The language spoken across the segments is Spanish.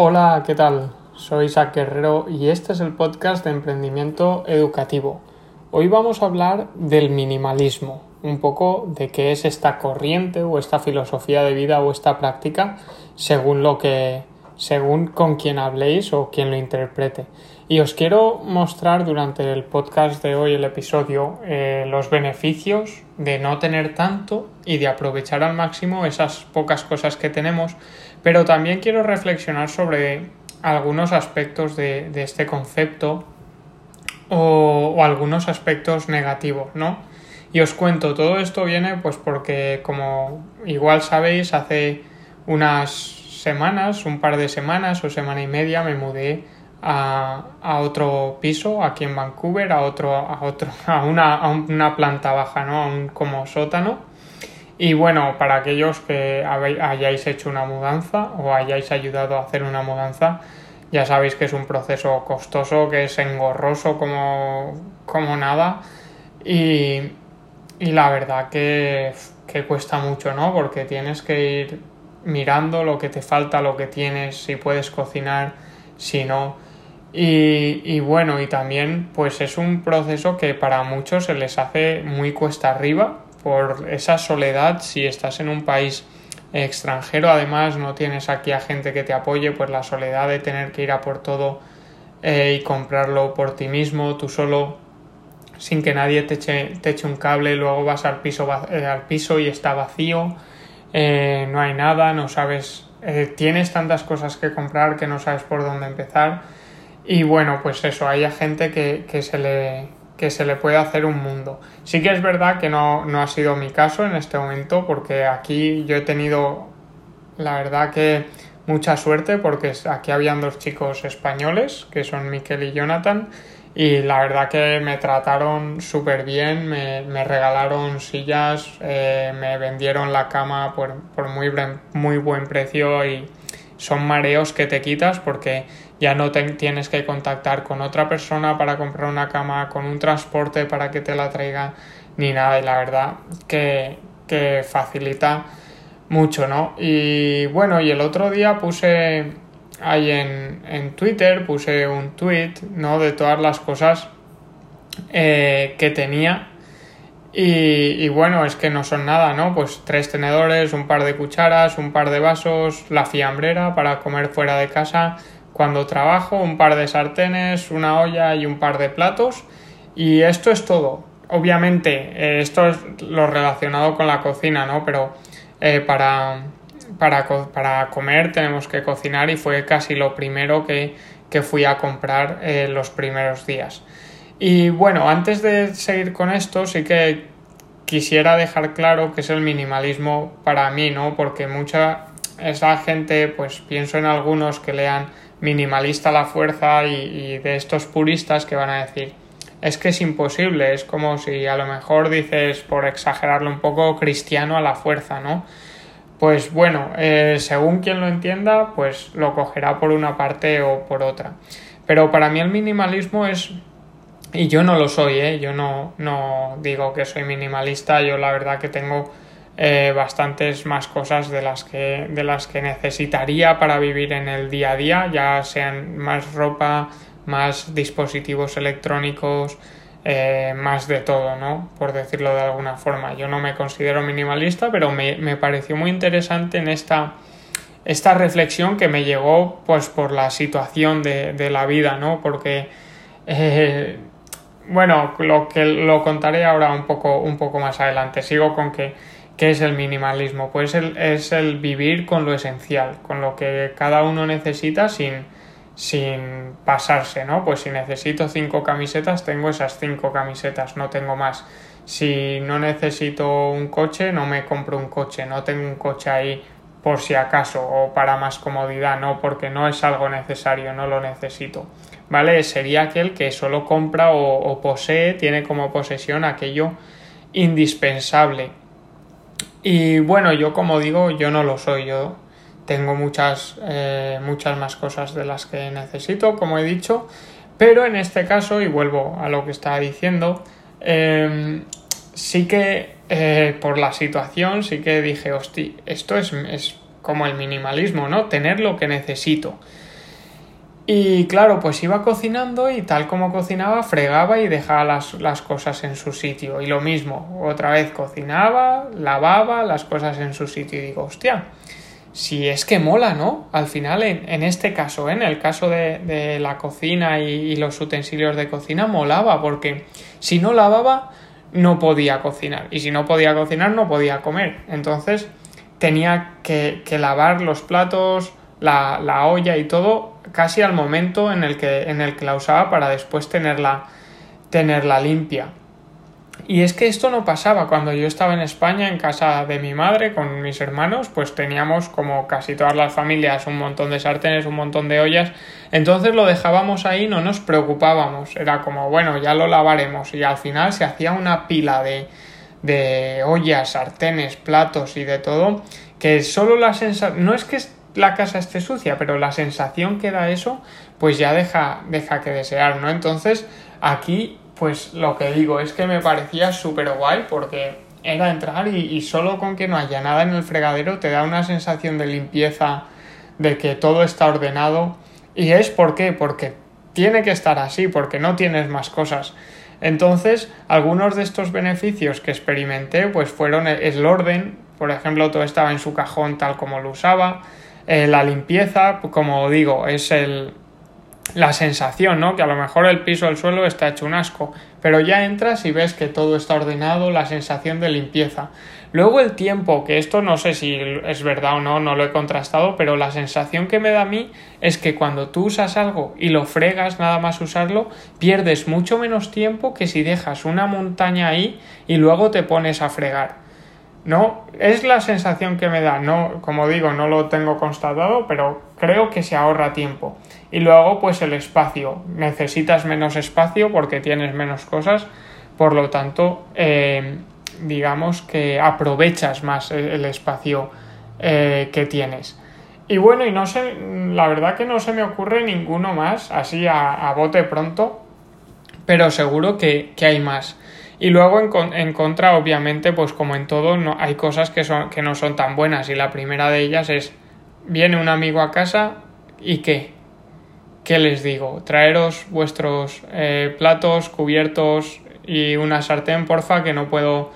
Hola, ¿qué tal? Soy Isaac Guerrero y este es el podcast de emprendimiento educativo. Hoy vamos a hablar del minimalismo, un poco de qué es esta corriente o esta filosofía de vida o esta práctica según lo que según con quien habléis o quien lo interprete. Y os quiero mostrar durante el podcast de hoy, el episodio, eh, los beneficios de no tener tanto y de aprovechar al máximo esas pocas cosas que tenemos, pero también quiero reflexionar sobre algunos aspectos de, este concepto o, o, algunos aspectos negativos, ¿no? Y os cuento, todo esto viene pues porque como igual sabéis, hace unas semanas, un par de semanas o semana y media, me mudé a, a otro piso aquí en Vancouver, a otro, a otro, a una, a una planta baja, ¿no? A un como sótano. Y bueno, para aquellos que hayáis hecho una mudanza o hayáis ayudado a hacer una mudanza, ya sabéis que es un proceso costoso, que es engorroso como, como nada. Y, y la verdad que, que cuesta mucho, ¿no? Porque tienes que ir mirando lo que te falta, lo que tienes, si puedes cocinar, si no. Y, y, bueno, y también pues es un proceso que para muchos se les hace muy cuesta arriba por esa soledad si estás en un país extranjero además no tienes aquí a gente que te apoye pues la soledad de tener que ir a por todo eh, y comprarlo por ti mismo tú solo sin que nadie te eche, te eche un cable luego vas al piso, eh, al piso y está vacío eh, no hay nada, no sabes, eh, tienes tantas cosas que comprar que no sabes por dónde empezar. Y bueno, pues eso, hay gente que, que, se le, que se le puede hacer un mundo. Sí que es verdad que no, no ha sido mi caso en este momento, porque aquí yo he tenido, la verdad que mucha suerte, porque aquí habían dos chicos españoles, que son Miquel y Jonathan, y la verdad que me trataron súper bien, me, me, regalaron sillas, eh, me vendieron la cama por, por muy, muy buen precio y son mareos que te quitas porque ya no te, tienes que contactar con otra persona para comprar una cama, con un transporte para que te la traiga, ni nada. Y la verdad que, que facilita mucho, ¿no? Y bueno, y el otro día puse ahí en, en Twitter puse un tweet, ¿no? De todas las cosas eh, que tenía. Y, y, bueno, es que no son nada, ¿no? Pues tres tenedores, un par de cucharas, un par de vasos, la fiambrera para comer fuera de casa cuando trabajo, un par de sartenes, una olla y un par de platos. Y esto es todo. Obviamente, eh, esto es lo relacionado con la cocina, ¿no? Pero eh, para, para, para, comer tenemos que cocinar y fue casi lo primero que, que fui a comprar eh, los primeros días. Y bueno, antes de seguir con esto, sí que quisiera dejar claro que es el minimalismo para mí, ¿no? Porque mucha esa gente, pues pienso en algunos que lean minimalista la fuerza y, y de estos puristas que van a decir es que es imposible, es como si a lo mejor dices, por exagerarlo un poco, cristiano a la fuerza, ¿no? pues bueno, eh, según quien lo entienda, pues lo cogerá por una parte o por otra. Pero para mí el minimalismo es, y yo no lo soy, ¿eh? yo no, no digo que soy minimalista, yo la verdad que tengo eh, bastantes más cosas de las, que, de las que necesitaría para vivir en el día a día, ya sean más ropa, más dispositivos electrónicos, eh, más de todo, ¿no? Por decirlo de alguna forma. Yo no me considero minimalista, pero me, me pareció muy interesante en esta, esta reflexión que me llegó pues por la situación de, de la vida, ¿no? Porque, eh, bueno, lo que lo contaré ahora un poco, un poco más adelante. Sigo con que ¿Qué es el minimalismo? Pues es el vivir con lo esencial, con lo que cada uno necesita sin, sin pasarse, ¿no? Pues si necesito cinco camisetas, tengo esas cinco camisetas, no tengo más. Si no necesito un coche, no me compro un coche, no tengo un coche ahí por si acaso o para más comodidad, no, porque no es algo necesario, no lo necesito. ¿Vale? Sería aquel que solo compra o posee, tiene como posesión aquello indispensable. Y bueno, yo como digo, yo no lo soy, yo tengo muchas, eh, muchas más cosas de las que necesito, como he dicho, pero en este caso, y vuelvo a lo que estaba diciendo, em, sí que eh, por la situación, sí que dije, hosti, esto es, es como el minimalismo, ¿no? Tener lo que necesito. Y claro, pues iba cocinando y tal como cocinaba, fregaba y dejaba las, las, cosas en su sitio. Y lo mismo, otra vez cocinaba, lavaba las cosas en su sitio. Y digo, hostia, si es que mola, ¿no? Al final, en, este caso, ¿eh? en el caso de, la cocina y, los utensilios de cocina, molaba, porque si no lavaba, no podía cocinar. Y si no podía cocinar, no podía comer. Entonces, tenía que, lavar los platos, la, la olla y todo casi al momento en el que, en el que la usaba para después tenerla, tenerla limpia. Y es que esto no pasaba. Cuando yo estaba en España en casa de mi madre con mis hermanos, pues teníamos como casi todas las familias un montón de sartenes, un montón de ollas, entonces lo dejábamos ahí, no nos preocupábamos, era como bueno, ya lo lavaremos y al final se hacía una pila de, de ollas, sartenes, platos y de todo, que solo la sensación, no es que la casa esté sucia, pero la sensación que da eso, pues ya deja, deja que desear, ¿no? Entonces, aquí, pues lo que digo es que me parecía súper guay porque era entrar y, solo con que no haya nada en el fregadero te da una sensación de limpieza, de que todo está ordenado. Y es por qué, porque tiene que estar así, porque no tienes más cosas. Entonces, algunos de estos beneficios que experimenté, pues fueron el orden, por ejemplo, todo estaba en su cajón tal como lo usaba, eh, la limpieza, como digo, es el, la sensación, ¿no? Que a lo mejor el piso, el suelo está hecho un asco, pero ya entras y ves que todo está ordenado, la sensación de limpieza. Luego el tiempo, que esto no sé si es verdad o no, no lo he contrastado, pero la sensación que me da a mí es que cuando tú usas algo y lo fregas nada más usarlo, pierdes mucho menos tiempo que si dejas una montaña ahí y luego te pones a fregar. No, es la sensación que me da, no, como digo, no lo tengo constatado, pero creo que se ahorra tiempo. Y luego, pues el espacio. Necesitas menos espacio porque tienes menos cosas, por lo tanto, eh, digamos que aprovechas más el, espacio eh, que tienes. Y bueno, y no sé, la verdad que no se me ocurre ninguno más, así a, bote pronto, pero seguro que hay más. Y luego en, contra, obviamente, pues como en todo, no, hay cosas que, son, que no son tan buenas. Y la primera de ellas es, viene un amigo a casa y ¿qué? ¿Qué les digo? Traeros vuestros eh, platos, cubiertos y una sartén, porfa, que no puedo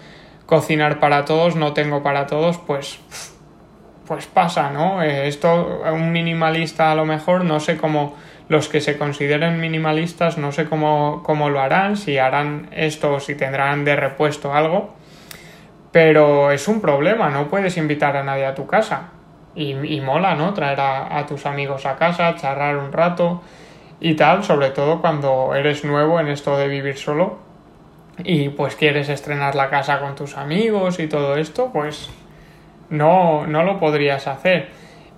cocinar para todos, no tengo para todos, pues pues pasa, ¿no? Eh, esto, un minimalista a lo mejor, no sé cómo los que se consideren minimalistas no sé cómo, lo harán, si harán esto o si tendrán de repuesto algo, pero es un problema, no puedes invitar a nadie a tu casa. Y, mola, ¿no? Traer a, tus amigos a casa, charlar un rato y tal, sobre todo cuando eres nuevo en esto de vivir solo y pues quieres estrenar la casa con tus amigos y todo esto, pues no, no lo podrías hacer.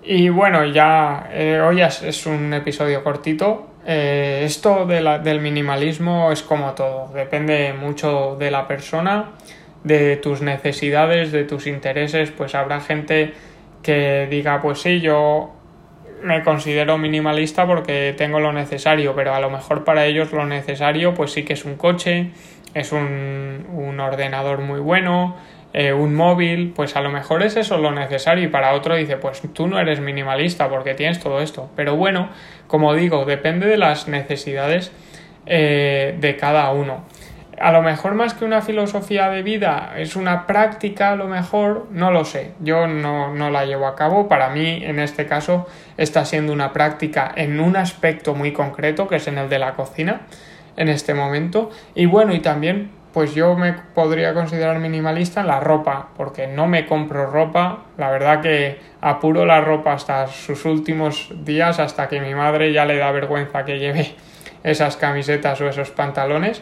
Y bueno, ya eh, hoy es, un episodio cortito. Eh, esto del minimalismo es como todo, depende mucho de la persona, de tus necesidades, de tus intereses. Pues habrá gente que diga, pues sí, yo me considero minimalista porque tengo lo necesario, pero a lo mejor para ellos lo necesario pues sí que es un coche, es un, un ordenador muy bueno, eh, un móvil, pues a lo mejor es eso lo necesario y para otro dice, pues tú no eres minimalista porque tienes todo esto. Pero bueno, como digo, depende de las necesidades eh, de cada uno. A lo mejor más que una filosofía de vida es una práctica, a lo mejor, no lo sé. Yo no, no la llevo a cabo. Para mí, en este caso, está siendo una práctica en un aspecto muy concreto, que es en el de la cocina, en este momento. Y bueno, y también pues yo me podría considerar minimalista en la ropa, porque no me compro ropa, la verdad que apuro la ropa hasta sus últimos días, hasta que mi madre ya le da vergüenza que lleve esas camisetas o esos pantalones.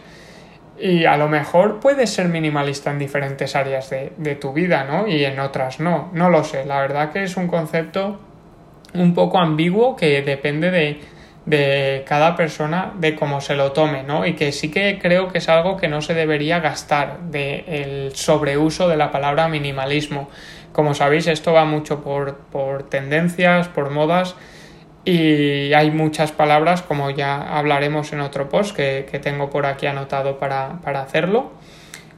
Y a lo mejor puedes ser minimalista en diferentes áreas de, de tu vida, ¿no? Y en otras no, no lo sé, la verdad que es un concepto un poco ambiguo que depende de, de cada persona de cómo se lo tome, ¿no? Y que sí que creo que es algo que no se debería gastar del el sobreuso de la palabra minimalismo. Como sabéis, esto va mucho por, por tendencias, por modas y hay muchas palabras, como ya hablaremos en otro post que, que tengo por aquí anotado para, para hacerlo,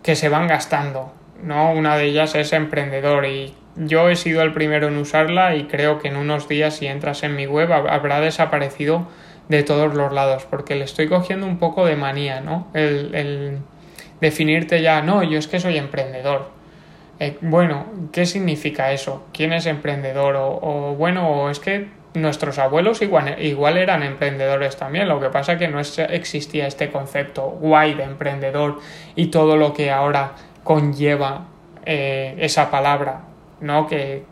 que se van gastando, ¿no? Una de ellas es emprendedor y yo he sido el primero en usarla y creo que en unos días si entras en mi web habrá desaparecido de todos los lados, porque le estoy cogiendo un poco de manía, ¿no? El, definirte ya, no, yo es que soy emprendedor. Eh, bueno, ¿qué significa eso? ¿Quién es emprendedor? O, o bueno, o es que nuestros abuelos igual, igual, eran emprendedores también, lo que pasa que no existía este concepto guay de emprendedor y todo lo que ahora conlleva eh, esa palabra, ¿no? Que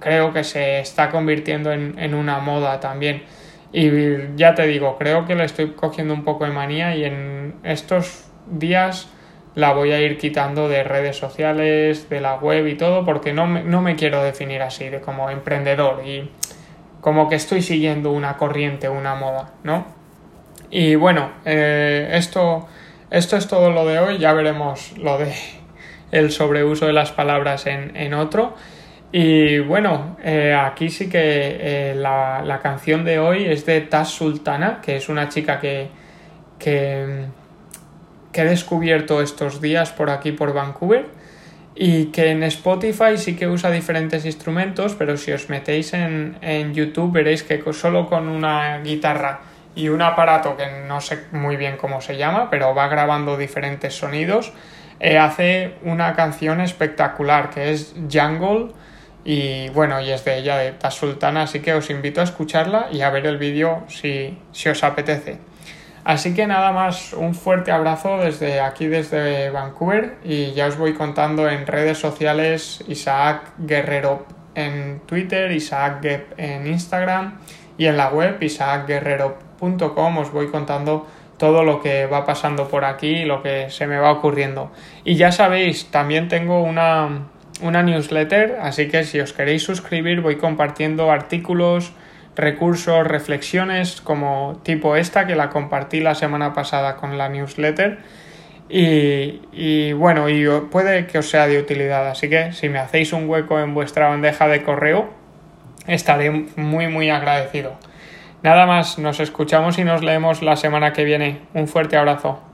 creo que se está convirtiendo en, en, una moda también. Y ya te digo, creo que le estoy cogiendo un poco de manía y en estos días la voy a ir quitando de redes sociales, de la web y todo, porque no me, no me quiero definir así, de como emprendedor y como que estoy siguiendo una corriente, una moda, ¿no? Y bueno, eh, esto, esto es todo lo de hoy, ya veremos lo de el sobreuso de las palabras en, otro. Y bueno, eh, aquí sí que eh, la, canción de hoy es de Taz Sultana, que es una chica que, que, que he descubierto estos días por aquí, por Vancouver y que en Spotify sí que usa diferentes instrumentos, pero si os metéis en, en, YouTube veréis que solo con una guitarra y un aparato que no sé muy bien cómo se llama, pero va grabando diferentes sonidos, eh, hace una canción espectacular que es Jungle y bueno, y es de ella, de Sultana, así que os invito a escucharla y a ver el vídeo si, si os apetece. Así que nada más, un fuerte abrazo desde aquí, desde Vancouver, y ya os voy contando en redes sociales Isaac Guerrero en Twitter, Isaac Gep en Instagram y en la web isaacguerrero.com os voy contando todo lo que va pasando por aquí y lo que se me va ocurriendo. Y ya sabéis, también tengo una, una newsletter, así que si os queréis suscribir voy compartiendo artículos, recursos, reflexiones como tipo esta que la compartí la semana pasada con la newsletter y, bueno, y puede que os sea de utilidad, así que si me hacéis un hueco en vuestra bandeja de correo estaré muy muy agradecido. Nada más, nos escuchamos y nos leemos la semana que viene. Un fuerte abrazo.